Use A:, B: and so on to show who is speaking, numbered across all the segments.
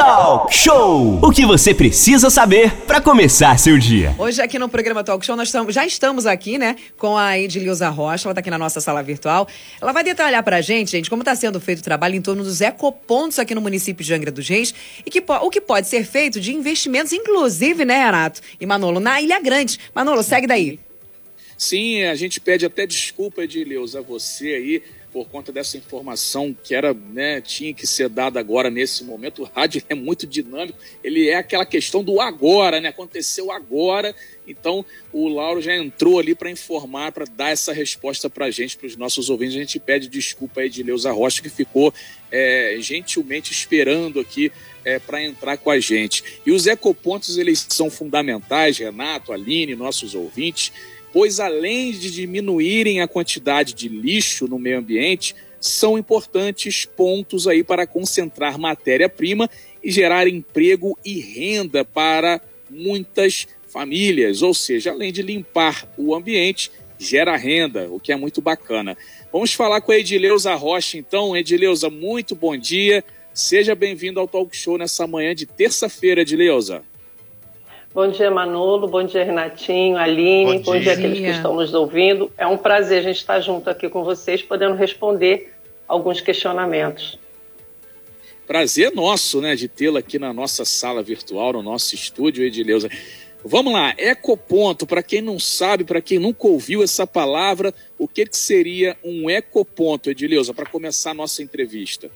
A: Talk Show! O que você precisa saber para começar seu dia.
B: Hoje aqui no programa Talk Show nós estamos, já estamos aqui, né, com a Edileuza Rocha, ela está aqui na nossa sala virtual. Ela vai detalhar para a gente, gente, como está sendo feito o trabalho em torno dos ecopontos aqui no município de Angra dos Reis e que, o que pode ser feito de investimentos, inclusive, né, Renato e Manolo, na Ilha Grande. Manolo, segue daí.
C: Sim, a gente pede até desculpa, Edileuza, a você aí por conta dessa informação que era, né, tinha que ser dada agora nesse momento. O rádio é muito dinâmico, ele é aquela questão do agora, né? Aconteceu agora. Então, o Lauro já entrou ali para informar, para dar essa resposta para a gente, para os nossos ouvintes. A gente pede desculpa aí de Leusa Rocha, que ficou é, gentilmente esperando aqui é, para entrar com a gente. E os ecopontos, eles são fundamentais, Renato, Aline, nossos ouvintes, pois além de diminuírem a quantidade de lixo no meio ambiente, são importantes pontos aí para concentrar matéria-prima e gerar emprego e renda para muitas famílias, ou seja, além de limpar o ambiente, gera renda, o que é muito bacana. Vamos falar com a Edileuza Rocha, então. Edileuza, muito bom dia. Seja bem-vindo ao Talk Show nessa manhã de terça-feira, Edileuza.
D: Bom dia, Manolo. Bom dia, Renatinho, Aline. Bom, Bom dia. dia àqueles que estão nos ouvindo. É um prazer a gente estar junto aqui com vocês, podendo responder alguns questionamentos.
C: Prazer nosso, né, de tê-la aqui na nossa sala virtual, no nosso estúdio, Edileuza. Vamos lá, ecoponto, para quem não sabe, para quem nunca ouviu essa palavra, o que, que seria um ecoponto, Edileuza, para começar a nossa entrevista?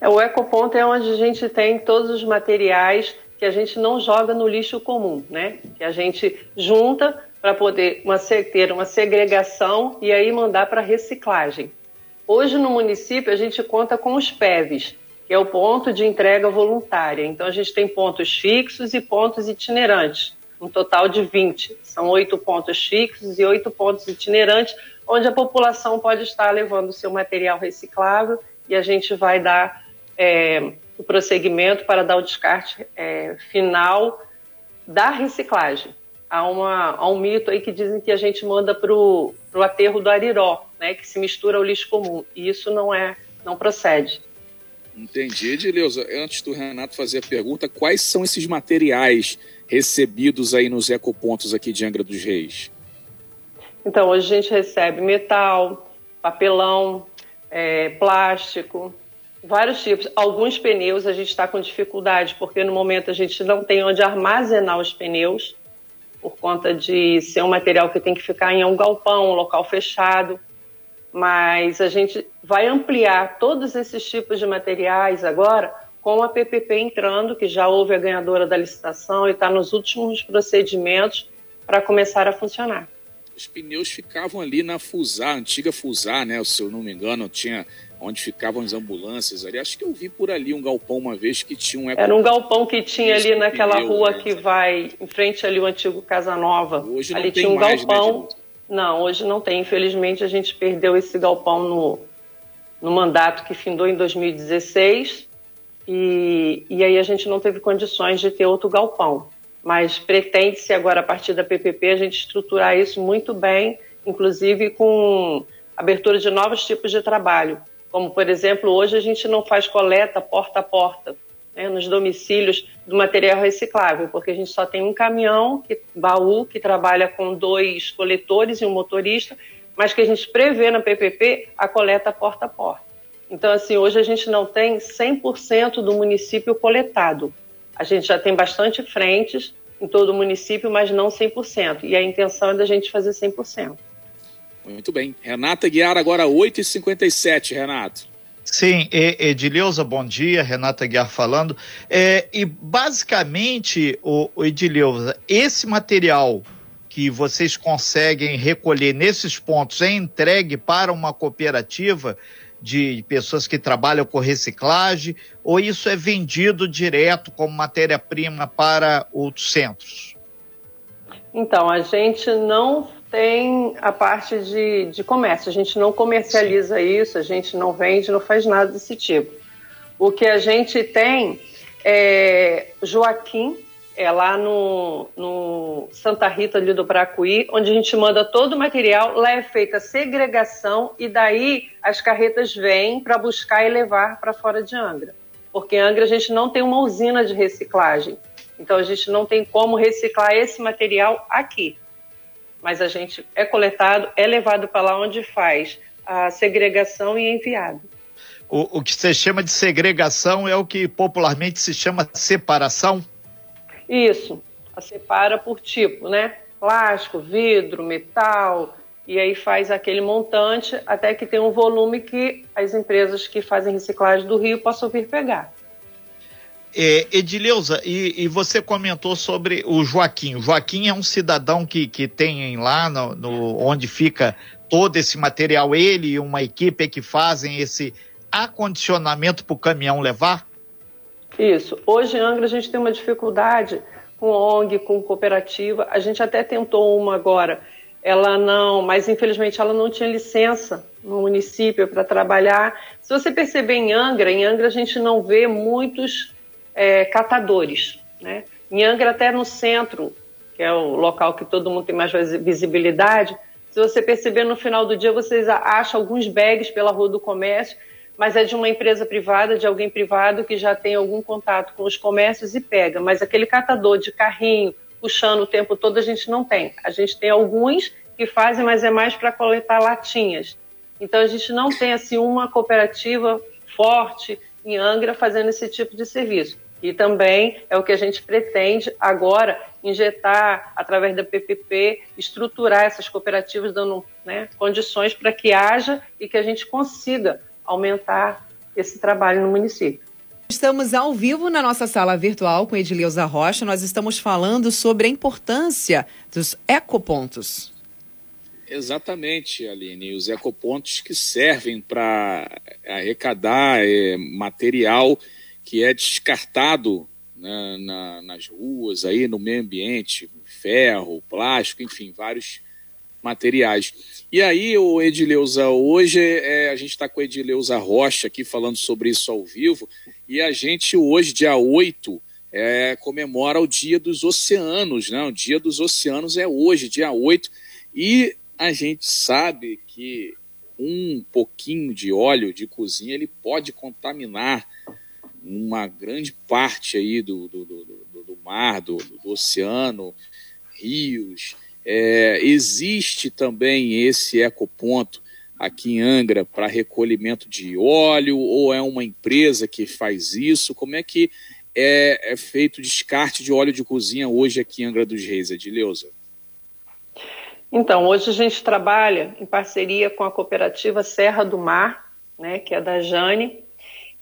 D: É, o ecoponto é onde a gente tem todos os materiais que a gente não joga no lixo comum, né? Que a gente junta para poder uma, ter uma segregação e aí mandar para reciclagem. Hoje no município a gente conta com os PEVs, que é o ponto de entrega voluntária. Então a gente tem pontos fixos e pontos itinerantes, um total de 20. São oito pontos fixos e oito pontos itinerantes, onde a população pode estar levando o seu material reciclável e a gente vai dar é, o prosseguimento para dar o descarte é, final da reciclagem. Há, uma, há um mito aí que dizem que a gente manda para o aterro do Ariró, né, que se mistura ao lixo comum. E isso não é, não procede.
C: Entendi. Edileuza, antes do Renato fazer a pergunta, quais são esses materiais recebidos aí nos ecopontos aqui de Angra dos Reis?
D: Então, hoje a gente recebe metal, papelão, é, plástico, Vários tipos. Alguns pneus a gente está com dificuldade, porque no momento a gente não tem onde armazenar os pneus, por conta de ser um material que tem que ficar em um galpão, um local fechado. Mas a gente vai ampliar todos esses tipos de materiais agora com a PPP entrando, que já houve a ganhadora da licitação e está nos últimos procedimentos para começar a funcionar.
C: Os pneus ficavam ali na Fusar, antiga Fusar, né? Se eu não me engano, tinha onde ficavam as ambulâncias ali. Acho que eu vi por ali um galpão uma vez que tinha um.
D: Era um galpão que tinha ali naquela pneu, rua né? que vai em frente ali o antigo Casa Nova. Hoje ali tinha um mais, né, galpão. Né, não, hoje não tem. Infelizmente a gente perdeu esse galpão no, no mandato que findou em 2016 e, e aí a gente não teve condições de ter outro galpão. Mas pretende-se agora, a partir da PPP, a gente estruturar isso muito bem, inclusive com abertura de novos tipos de trabalho como, por exemplo, hoje a gente não faz coleta porta a porta né, nos domicílios do material reciclável, porque a gente só tem um caminhão, que, baú, que trabalha com dois coletores e um motorista, mas que a gente prevê na PPP a coleta porta a porta. Então, assim, hoje a gente não tem 100% do município coletado. A gente já tem bastante frentes em todo o município, mas não 100%. E a intenção é da gente fazer 100%.
C: Muito bem. Renata Guiar, agora 8h57, Renato.
E: Sim, Edileuza, bom dia, Renata Guiar falando. É, e basicamente, o, o Edileuza, esse material que vocês conseguem recolher nesses pontos é entregue para uma cooperativa de pessoas que trabalham com reciclagem ou isso é vendido direto como matéria-prima para outros centros?
D: Então, a gente não tem a parte de, de comércio. A gente não comercializa isso, a gente não vende, não faz nada desse tipo. O que a gente tem é Joaquim, é lá no, no Santa Rita ali do Bracuí, onde a gente manda todo o material, lá é feita a segregação e daí as carretas vêm para buscar e levar para fora de Angra. porque em Angra a gente não tem uma usina de reciclagem. Então a gente não tem como reciclar esse material aqui. Mas a gente é coletado, é levado para lá onde faz a segregação e é enviado.
E: O, o que você chama de segregação é o que popularmente se chama separação?
D: Isso, a separa por tipo, né? Plástico, vidro, metal, e aí faz aquele montante até que tem um volume que as empresas que fazem reciclagem do Rio possam vir pegar.
E: É, Edileuza, e, e, você comentou sobre o Joaquim. O Joaquim é um cidadão que, que tem lá no, no, onde fica todo esse material, ele e uma equipe que fazem esse acondicionamento para o caminhão levar?
D: Isso. Hoje em Angra a gente tem uma dificuldade com ONG, com cooperativa. A gente até tentou uma agora ela não, mas infelizmente ela não tinha licença no município para trabalhar. Se você perceber em Angra, em Angra a gente não vê muitos é, catadores, né? Em Angra até no centro, que é o local que todo mundo tem mais visibilidade, se você perceber no final do dia vocês acham alguns bags pela rua do comércio, mas é de uma empresa privada, de alguém privado que já tem algum contato com os comércios e pega. Mas aquele catador de carrinho, puxando o tempo todo, a gente não tem. A gente tem alguns que fazem, mas é mais para coletar latinhas. Então a gente não tem assim uma cooperativa forte em Angra fazendo esse tipo de serviço. E também é o que a gente pretende agora injetar através da PPP, estruturar essas cooperativas dando né, condições para que haja e que a gente consiga aumentar esse trabalho no município.
B: Estamos ao vivo na nossa sala virtual com Edileuza Rocha. Nós estamos falando sobre a importância dos ecopontos.
C: Exatamente, Aline. Os ecopontos que servem para arrecadar é, material que é descartado né, na, nas ruas, aí no meio ambiente, ferro, plástico, enfim, vários materiais. E aí, o Edileuza, hoje é, a gente está com a Edileuza Rocha aqui falando sobre isso ao vivo, e a gente hoje, dia 8, é, comemora o Dia dos Oceanos, né? O Dia dos Oceanos é hoje, dia 8, e a gente sabe que um pouquinho de óleo de cozinha ele pode contaminar uma grande parte aí do, do, do, do mar, do, do oceano, rios, é, existe também esse ecoponto aqui em Angra para recolhimento de óleo ou é uma empresa que faz isso? Como é que é, é feito o descarte de óleo de cozinha hoje aqui em Angra dos Reis, Edileuza?
D: Então, hoje a gente trabalha em parceria com a cooperativa Serra do Mar, né, que é da Jane,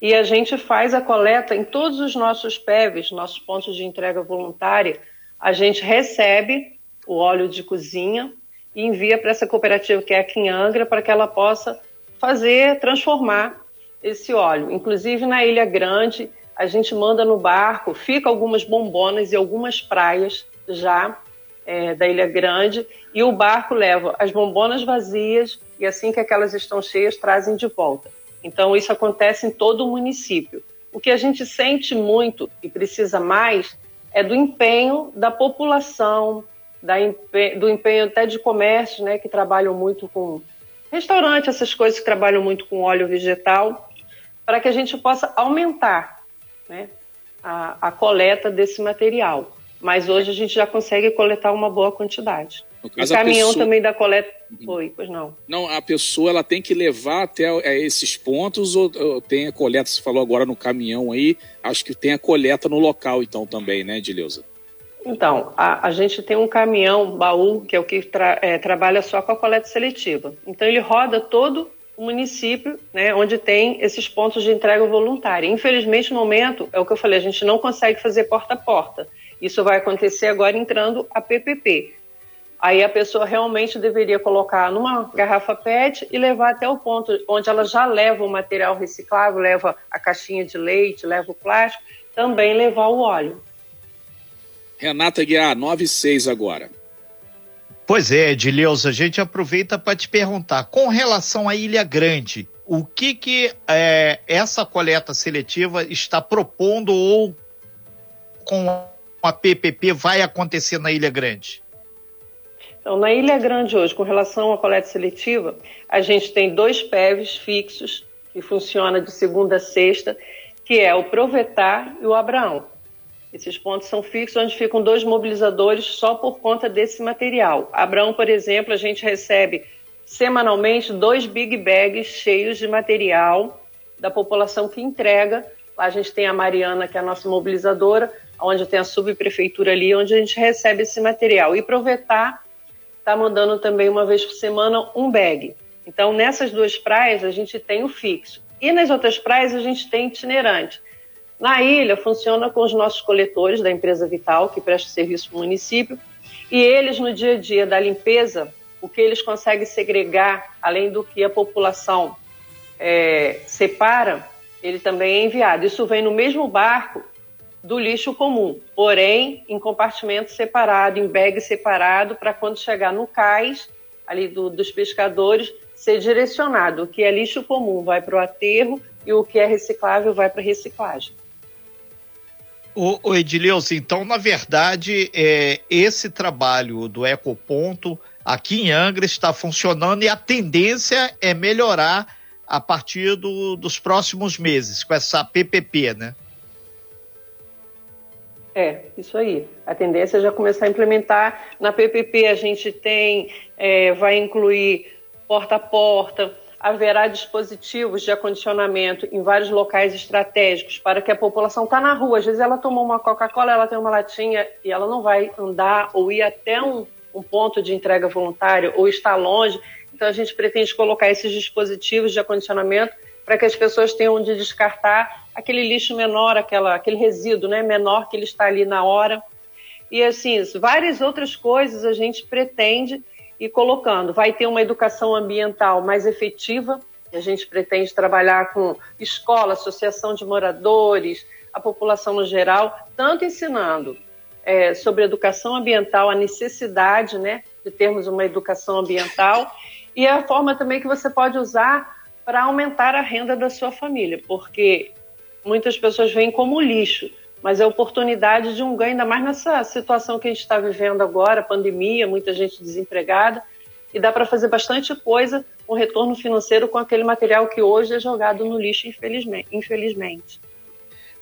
D: e a gente faz a coleta em todos os nossos PEVs, nossos pontos de entrega voluntária, a gente recebe o óleo de cozinha e envia para essa cooperativa que é aqui em Angra para que ela possa fazer, transformar esse óleo. Inclusive na Ilha Grande, a gente manda no barco, fica algumas bombonas e algumas praias já é, da Ilha Grande e o barco leva as bombonas vazias e assim que aquelas estão cheias trazem de volta. Então isso acontece em todo o município. O que a gente sente muito e precisa mais é do empenho da população, da, do empenho até de comércio, né, que trabalham muito com restaurante, essas coisas que trabalham muito com óleo vegetal, para que a gente possa aumentar né, a, a coleta desse material. Mas hoje a gente já consegue coletar uma boa quantidade. Caso, o caminhão pessoa... também da coleta uhum. foi, pois não.
C: Não, a pessoa ela tem que levar até é, esses pontos ou, ou, tem a coleta, você falou agora no caminhão aí, acho que tem a coleta no local então também, né, Edileuza?
D: Então, a, a, gente tem um caminhão baú, que é o que tra, é, trabalha só com a coleta seletiva. Então, ele roda todo o município, né, onde tem esses pontos de entrega voluntária. Infelizmente, no momento, é o que eu falei, a gente não consegue fazer porta a porta. Isso vai acontecer agora entrando a PPP. Aí a pessoa realmente deveria colocar numa garrafa PET e levar até o ponto onde ela já leva o material reciclável, leva a caixinha de leite, leva o plástico, também levar o óleo.
C: Renata Guiar, 96 agora.
E: Pois é, Edileuza, a gente aproveita para te perguntar, com relação à Ilha Grande, o que que é, essa coleta seletiva está propondo ou com a PPP vai acontecer na Ilha Grande?
D: Então, na Ilha Grande hoje, com relação à coleta seletiva, a gente tem dois PEVs fixos, que funciona de segunda a sexta, que é o Provetar e o Abraão. Esses pontos são fixos, onde ficam dois mobilizadores só por conta desse material. Abraão, por exemplo, a gente recebe semanalmente dois big bags cheios de material da população que entrega. Lá a gente tem a Mariana, que é a nossa mobilizadora, onde tem a subprefeitura ali, onde a gente recebe esse material. E Provetar está mandando também uma vez por semana um bag. Então, nessas duas praias, a gente tem o fixo. E nas outras praias, a gente tem itinerante. Na ilha, funciona com os nossos coletores da empresa Vital, que presta serviço para o município, e eles, no dia a dia da limpeza, o que eles conseguem segregar, além do que a população é, separa, ele também é enviado. Isso vem no mesmo barco do lixo comum, porém em compartimento separado, em bag separado, para quando chegar no cais ali do, dos pescadores ser direcionado. O que é lixo comum vai para o aterro e o que é reciclável vai para reciclagem.
E: O, o então, na verdade, é, esse trabalho do Ecoponto aqui em Angra está funcionando e a tendência é melhorar a partir do, dos próximos meses, com essa PPP, né?
D: É, isso aí. A tendência é já começar a implementar. Na PPP a gente tem, é, vai incluir porta a porta, haverá dispositivos de acondicionamento em vários locais estratégicos para que a população está na rua. Às vezes ela tomou uma Coca-Cola, ela tem uma latinha e ela não vai andar ou ir até um, um ponto de entrega voluntária ou está longe. Então a gente pretende colocar esses dispositivos de acondicionamento para que as pessoas tenham onde descartar aquele lixo menor, aquela, aquele resíduo né, menor que ele está ali na hora. E assim, várias outras coisas a gente pretende ir colocando. Vai ter uma educação ambiental mais efetiva, a gente pretende trabalhar com escola, associação de moradores, a população no geral, tanto ensinando é, sobre educação ambiental, a necessidade né, de termos uma educação ambiental e a forma também que você pode usar para aumentar a renda da sua família, porque muitas pessoas veem como lixo, mas é oportunidade de um ganho, ainda mais nessa situação que a gente está vivendo agora, pandemia, muita gente desempregada, e dá para fazer bastante coisa com retorno financeiro com aquele material que hoje é jogado no lixo, infelizmente. infelizmente.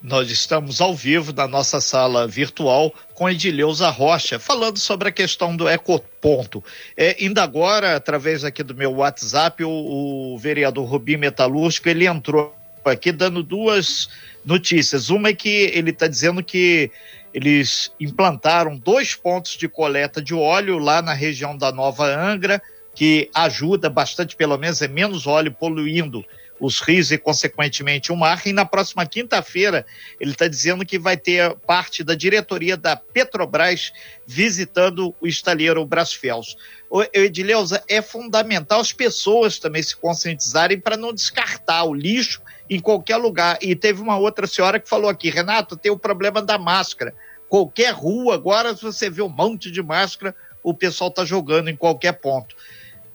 E: Nós estamos ao vivo na nossa sala virtual com Edileuza Rocha, falando sobre a questão do ecoponto. É, ainda agora, através aqui do meu WhatsApp, o, o vereador Rubim Metalúrgico, ele entrou aqui dando duas notícias. Uma é que ele está dizendo que eles implantaram dois pontos de coleta de óleo lá na região da Nova Angra, que ajuda bastante, pelo menos é menos óleo poluindo os rios e, consequentemente, o mar. E na próxima quinta-feira, ele está dizendo que vai ter parte da diretoria da Petrobras visitando o estaleiro Brasfels. O Edileuza, é fundamental as pessoas também se conscientizarem para não descartar o lixo em qualquer lugar. E teve uma outra senhora que falou aqui, Renato, tem o problema da máscara. Qualquer rua, agora, se você vê um monte de máscara, o pessoal está jogando em qualquer ponto.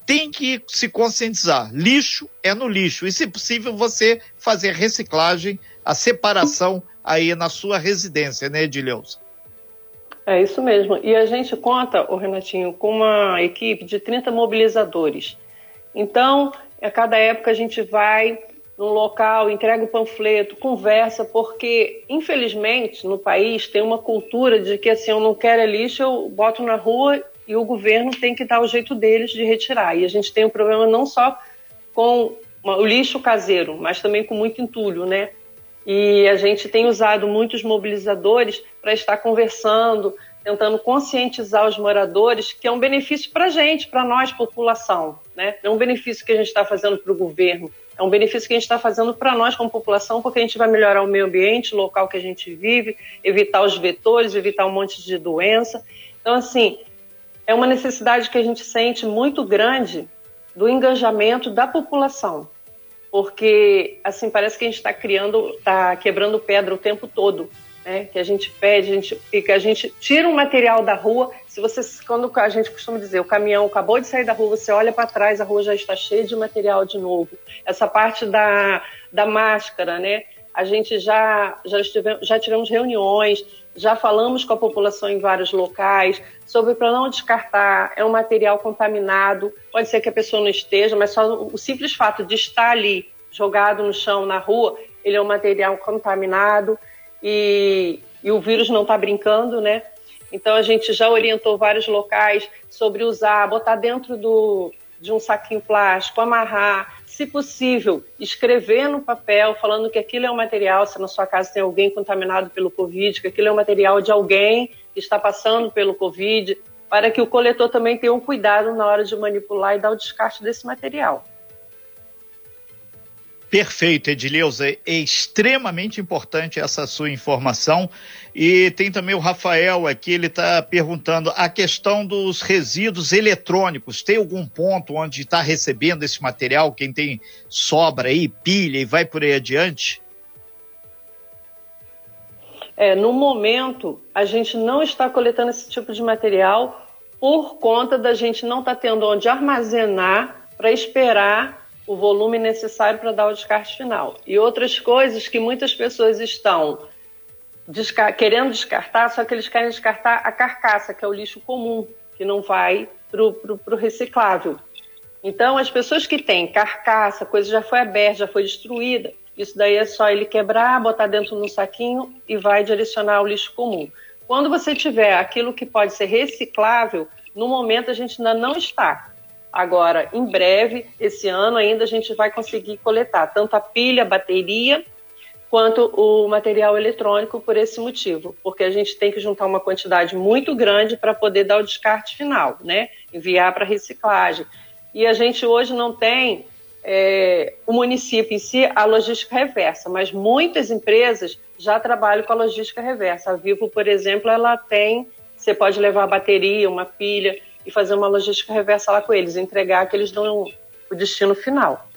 E: Tem que se conscientizar. Lixo é no lixo. E, se possível, você fazer reciclagem, a separação aí na sua residência, né, Edileuza?
D: É isso mesmo. E a gente conta, o Renatinho, com uma equipe de 30 mobilizadores. Então, a cada época a gente vai num local, entrega o panfleto, conversa, porque, infelizmente, no país tem uma cultura de que assim, eu não quero é lixo, eu boto na rua e o governo tem que dar o jeito deles de retirar. E a gente tem um problema não só com o lixo caseiro, mas também com muito entulho, né? E a gente tem usado muitos mobilizadores para estar conversando, tentando conscientizar os moradores que é um benefício para a gente, para nós, população. Né? É um benefício que a gente está fazendo para o governo, é um benefício que a gente está fazendo para nós como população, porque a gente vai melhorar o meio ambiente, o local que a gente vive, evitar os vetores, evitar um monte de doença. Então, assim, é uma necessidade que a gente sente muito grande do engajamento da população, porque assim parece que a gente está criando, está quebrando pedra o tempo todo né, que a gente pede, a gente, que a gente tira um material da rua. Se você, quando a gente costuma dizer, o caminhão acabou de sair da rua, você olha para trás, a rua já está cheia de material de novo. Essa parte da, da máscara, né? A gente já, já, estivemos, já tivemos reuniões, já falamos com a população em vários locais sobre para não descartar, é um material contaminado, pode ser que a pessoa não esteja, mas só o simples fato de estar ali jogado no chão, na rua, ele é um material contaminado e, e o vírus não está brincando, né? Então a gente já orientou vários locais sobre usar, botar dentro do, de um saquinho plástico, amarrar, se possível, escrever no papel falando que aquilo é um material, se na sua casa tem alguém contaminado pelo Covid, que aquilo é um material de alguém que está passando pelo Covid, para que o coletor também tenha um cuidado na hora de manipular e dar o descarte desse material.
E: Perfeito, Edileuza. É extremamente importante essa sua informação. E tem também o Rafael aqui, ele está perguntando a questão dos resíduos eletrônicos. Tem algum ponto onde está recebendo esse material? Quem tem sobra aí, pilha e vai por aí adiante?
D: É, no momento, a gente não está coletando esse tipo de material por conta da gente não estar tá tendo onde armazenar para esperar o volume necessário para dar o descarte final. E outras coisas que muitas pessoas estão desca querendo descartar, só que eles querem descartar a carcaça, que é o lixo comum, que não vai para o reciclável. Então, as pessoas que têm carcaça, coisa já foi aberta, já foi destruída, isso daí é só ele quebrar, botar dentro no saquinho e vai direcionar ao lixo comum. Quando você tiver aquilo que pode ser reciclável, no momento a gente ainda não está. Agora, em breve, esse ano ainda a gente vai conseguir coletar tanto a pilha, a bateria, quanto o material eletrônico por esse motivo, porque a gente tem que juntar uma quantidade muito grande para poder dar o descarte final, né? Enviar para reciclagem. E a gente hoje não tem é, o município em si a logística reversa, mas muitas empresas já trabalham com a logística reversa. A Vivo, por exemplo, ela tem, você pode levar bateria, uma pilha, e fazer uma logística reversa lá com eles, entregar que eles dão o destino final.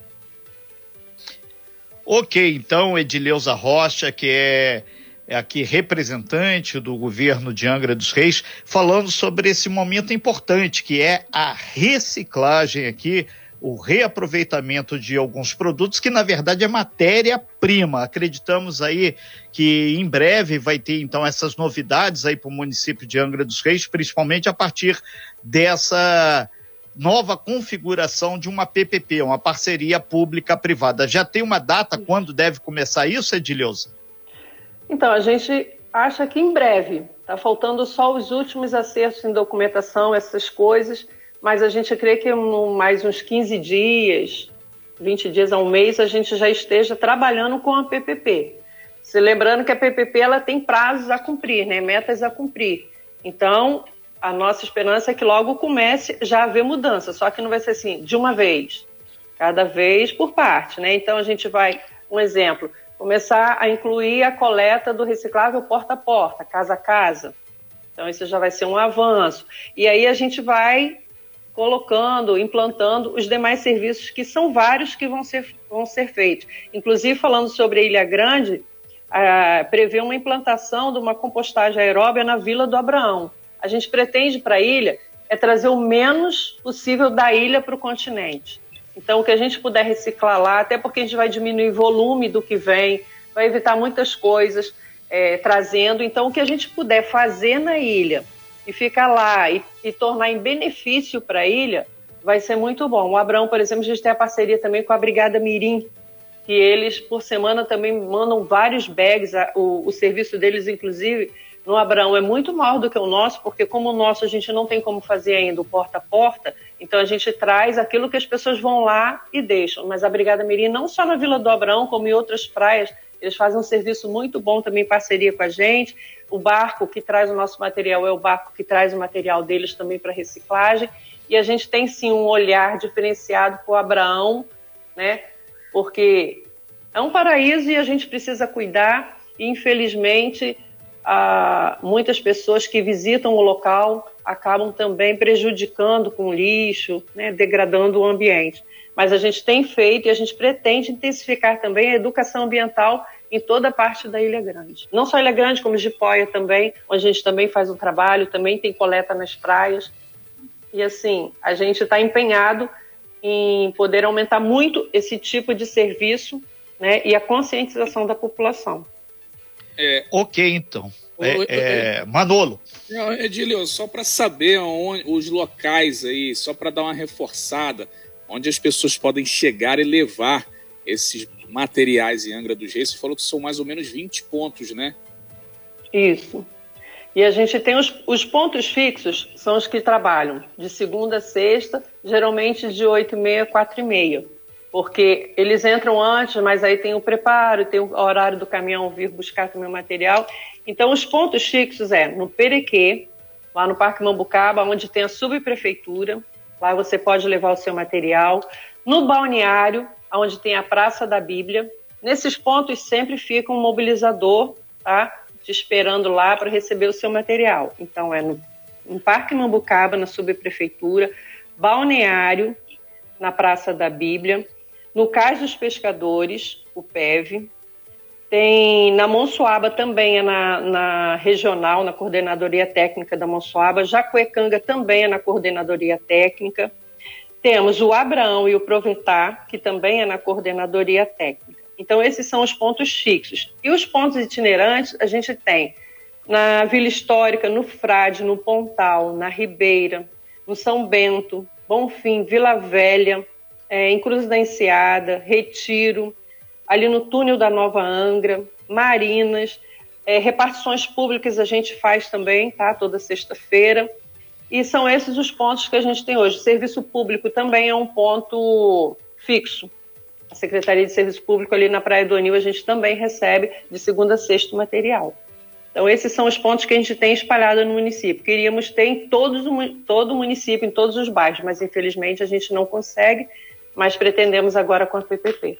E: Ok, então Edileuza Rocha, que é, é aqui representante do governo de Angra dos Reis, falando sobre esse momento importante que é a reciclagem aqui o reaproveitamento de alguns produtos que na verdade é matéria-prima. Acreditamos aí que em breve vai ter então essas novidades aí para o município de Angra dos Reis, principalmente a partir dessa nova configuração de uma PPP, uma parceria pública-privada. Já tem uma data quando deve começar isso, Edileuza?
D: Então, a gente acha que em breve. Está faltando só os últimos acertos em documentação, essas coisas mas a gente crê que em mais uns 15 dias, 20 dias a um mês, a gente já esteja trabalhando com a PPP. Se lembrando que a PPP ela tem prazos a cumprir, né? metas a cumprir. Então, a nossa esperança é que logo comece já haver mudança, só que não vai ser assim, de uma vez, cada vez por parte. Né? Então, a gente vai, um exemplo, começar a incluir a coleta do reciclável porta a porta, casa a casa. Então, isso já vai ser um avanço. E aí a gente vai colocando, implantando os demais serviços, que são vários que vão ser, vão ser feitos. Inclusive, falando sobre a Ilha Grande, prevê uma implantação de uma compostagem aeróbia na Vila do Abraão. A gente pretende para a ilha é trazer o menos possível da ilha para o continente. Então, o que a gente puder reciclar lá, até porque a gente vai diminuir o volume do que vem, vai evitar muitas coisas é, trazendo. Então, o que a gente puder fazer na ilha e ficar lá e, e tornar em benefício para a ilha, vai ser muito bom. O Abraão, por exemplo, a gente tem a parceria também com a Brigada Mirim, que eles, por semana, também mandam vários bags. O, o serviço deles, inclusive, no Abraão é muito maior do que o nosso, porque como o nosso a gente não tem como fazer ainda o porta a porta, então a gente traz aquilo que as pessoas vão lá e deixam. Mas a Brigada Mirim, não só na Vila do Abraão, como em outras praias, eles fazem um serviço muito bom também em parceria com a gente. O barco que traz o nosso material é o barco que traz o material deles também para reciclagem. E a gente tem sim um olhar diferenciado para o Abraão, né? Porque é um paraíso e a gente precisa cuidar. E, infelizmente, muitas pessoas que visitam o local acabam também prejudicando com lixo, né, degradando o ambiente. Mas a gente tem feito e a gente pretende intensificar também a educação ambiental em toda a parte da Ilha Grande. Não só Ilha Grande, como Jipoia também, onde a gente também faz um trabalho, também tem coleta nas praias. E assim, a gente está empenhado em poder aumentar muito esse tipo de serviço né, e a conscientização da população.
E: É, ok, então. É, é, Manolo.
C: Edilio, só para saber onde, os locais aí, só para dar uma reforçada, onde as pessoas podem chegar e levar esses materiais em Angra dos Reis. Você falou que são mais ou menos 20 pontos, né?
D: Isso. E a gente tem os, os pontos fixos, são os que trabalham de segunda a sexta, geralmente de 8 e meia, 4 e meia. Porque eles entram antes, mas aí tem o preparo, tem o horário do caminhão vir buscar também o material. Então, os pontos fixos é no Perequê, lá no Parque Mambucaba, onde tem a subprefeitura. Lá você pode levar o seu material. No balneário, onde tem a Praça da Bíblia. Nesses pontos sempre fica um mobilizador, tá? te esperando lá para receber o seu material. Então, é no, no Parque Mambucaba, na subprefeitura, Balneário, na Praça da Bíblia, no Cais dos Pescadores, o PEV, tem na Monsuaba também é na, na, regional, na coordenadoria técnica da Monsuaba. Jacuecanga também é na coordenadoria técnica. Temos o Abraão e o Provetar, que também é na coordenadoria técnica. Então, esses são os pontos fixos. E os pontos itinerantes, a gente tem na Vila Histórica, no Frade, no Pontal, na Ribeira, no São Bento, Bonfim, Vila Velha, é, em Cruz da Enseada, Retiro, ali no túnel da Nova Angra, Marinas, é, repartições públicas a gente faz também, tá? Toda sexta-feira. E são esses os pontos que a gente tem hoje. Serviço público também é um ponto fixo a Secretaria de Serviço Público ali na Praia do Anil, a gente também recebe de segunda a sexta material. Então, esses são os pontos que a gente tem espalhado no município. Queríamos ter em todos, todo o município, em todos os bairros, mas infelizmente a gente não consegue, mas pretendemos agora com a PPP.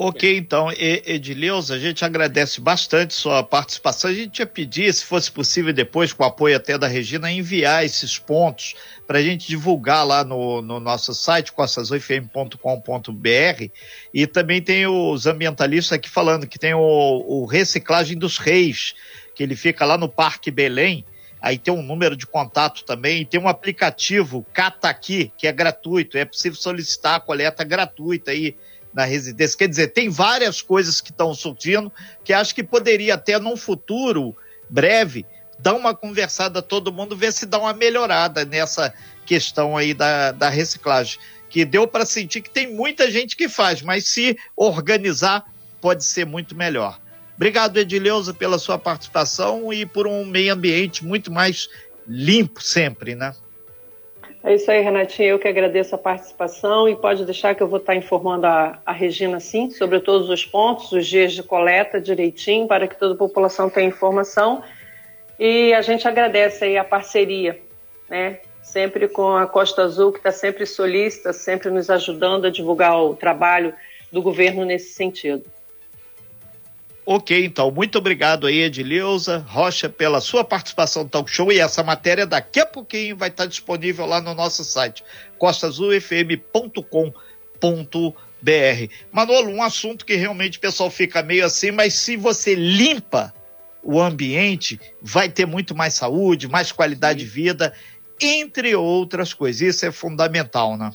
E: Ok, então, Edileuza, a gente agradece bastante sua participação. A gente ia pedir, se fosse possível depois, com o apoio até da Regina, enviar esses pontos para a gente divulgar lá no, no nosso site, costasoifm.com.br. E também tem os ambientalistas aqui falando que tem o, o Reciclagem dos Reis, que ele fica lá no Parque Belém. Aí tem um número de contato também, tem um aplicativo Cata Aqui, que é gratuito, é possível solicitar a coleta gratuita aí na residência. Quer dizer, tem várias coisas que estão surgindo que acho que poderia até num futuro breve dar uma conversada todo mundo, ver se dá uma melhorada nessa questão aí da, da reciclagem. Que deu para sentir que tem muita gente que faz, mas se organizar pode ser muito melhor. Obrigado, Edileuza, pela sua participação e por um meio ambiente muito mais limpo sempre, né?
D: É isso aí, Renatinha. Eu que agradeço a participação e pode deixar que eu vou estar informando a, a Regina, sim, sobre todos os pontos, os dias de coleta direitinho, para que toda a população tenha informação. E a gente agradece aí a parceria, né? Sempre com a Costa Azul, que está sempre solícita, sempre nos ajudando a divulgar o trabalho do governo nesse sentido.
E: Ok, então, muito obrigado aí, Edileuza Rocha, pela sua participação no Talk Show. E essa matéria daqui a pouquinho vai estar disponível lá no nosso site, costazulfm.com.br. Manolo, um assunto que realmente o pessoal fica meio assim, mas se você limpa o ambiente, vai ter muito mais saúde, mais qualidade de vida, entre outras coisas. Isso é fundamental, né?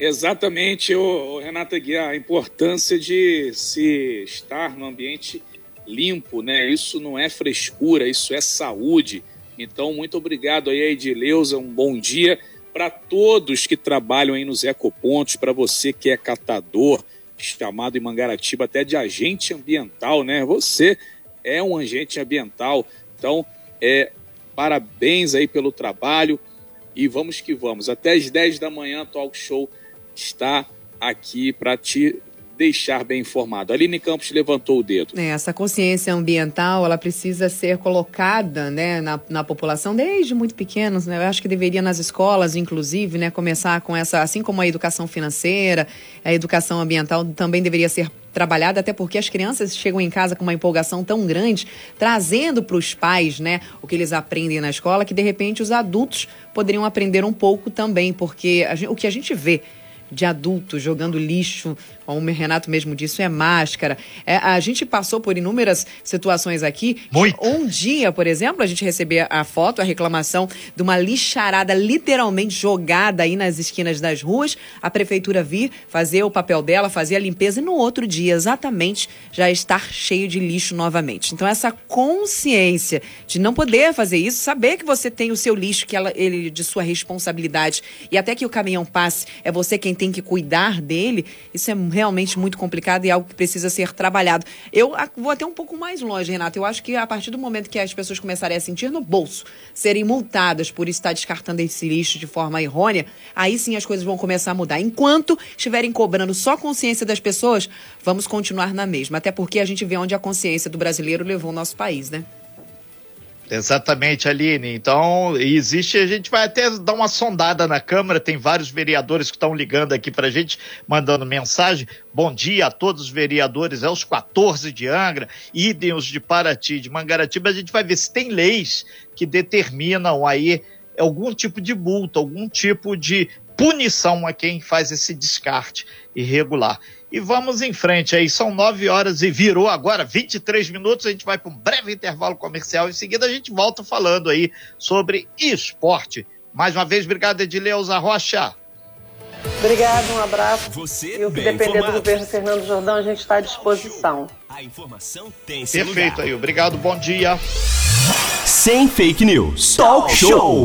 C: Exatamente, o Renata Guiar, a importância de se estar no ambiente limpo, né? Isso não é frescura, isso é saúde. Então, muito obrigado aí, Edileuza, um bom dia para todos que trabalham aí nos ecopontos, para você que é catador, chamado em Mangaratiba até de agente ambiental, né? Você é um agente ambiental, então, é, parabéns aí pelo trabalho e vamos que vamos. Até as 10 da manhã, Talk Show está aqui para te deixar bem informado. Aline Campos levantou o dedo.
B: É, essa consciência ambiental, ela precisa ser colocada né, na, na população desde muito pequenos. Né? Eu acho que deveria nas escolas, inclusive, né, começar com essa, assim como a educação financeira, a educação ambiental também deveria ser trabalhada, até porque as crianças chegam em casa com uma empolgação tão grande, trazendo para os pais, né, o que eles aprendem na escola, que de repente os adultos poderiam aprender um pouco também, porque gente, o que a gente vê de adultos jogando lixo, como o Renato mesmo disse, é máscara. É, a gente passou por inúmeras situações aqui.
E: Muito.
B: Um dia, por exemplo, a gente recebia a foto, a reclamação de uma lixarada literalmente jogada aí nas esquinas das ruas. A prefeitura vir fazer o papel dela, fazer a limpeza e no outro dia, exatamente, já estar cheio de lixo novamente. Então, essa consciência de não poder fazer isso, saber que você tem o seu lixo, que ela, ele de sua responsabilidade e até que o caminhão passe, é você quem tem que cuidar dele, isso é realmente muito complicado e é algo que precisa ser trabalhado. Eu vou até um pouco mais longe, Renato. Eu acho que a partir do momento que as pessoas começarem a sentir no bolso, serem multadas por estar descartando esse lixo de forma errônea, aí sim as coisas vão começar a mudar. Enquanto estiverem cobrando só consciência das pessoas, vamos continuar na mesma. Até porque a gente vê onde a consciência do brasileiro levou o nosso país, né?
E: Exatamente, Aline. Então, existe, a gente vai até dar uma sondada na Câmara, tem vários vereadores que estão ligando aqui para a gente, mandando mensagem. Bom dia a todos os vereadores, é os 14 de Angra, idem os de Paraty, de Mangaratiba. A gente vai ver se tem leis que determinam aí algum tipo de multa, algum tipo de punição a quem faz esse descarte irregular. E vamos em frente aí, são 9 horas e virou agora 23 minutos. A gente vai para um breve intervalo comercial. Em seguida, a gente volta falando aí sobre esporte. Mais uma vez, obrigado, Edileuza Rocha.
D: Obrigado, um abraço. Você e o que depender informado. do governo Fernando Jordão, a gente está à disposição.
A: A informação tem
E: Perfeito lugar. aí, obrigado, bom dia.
A: Sem fake news. Talk show.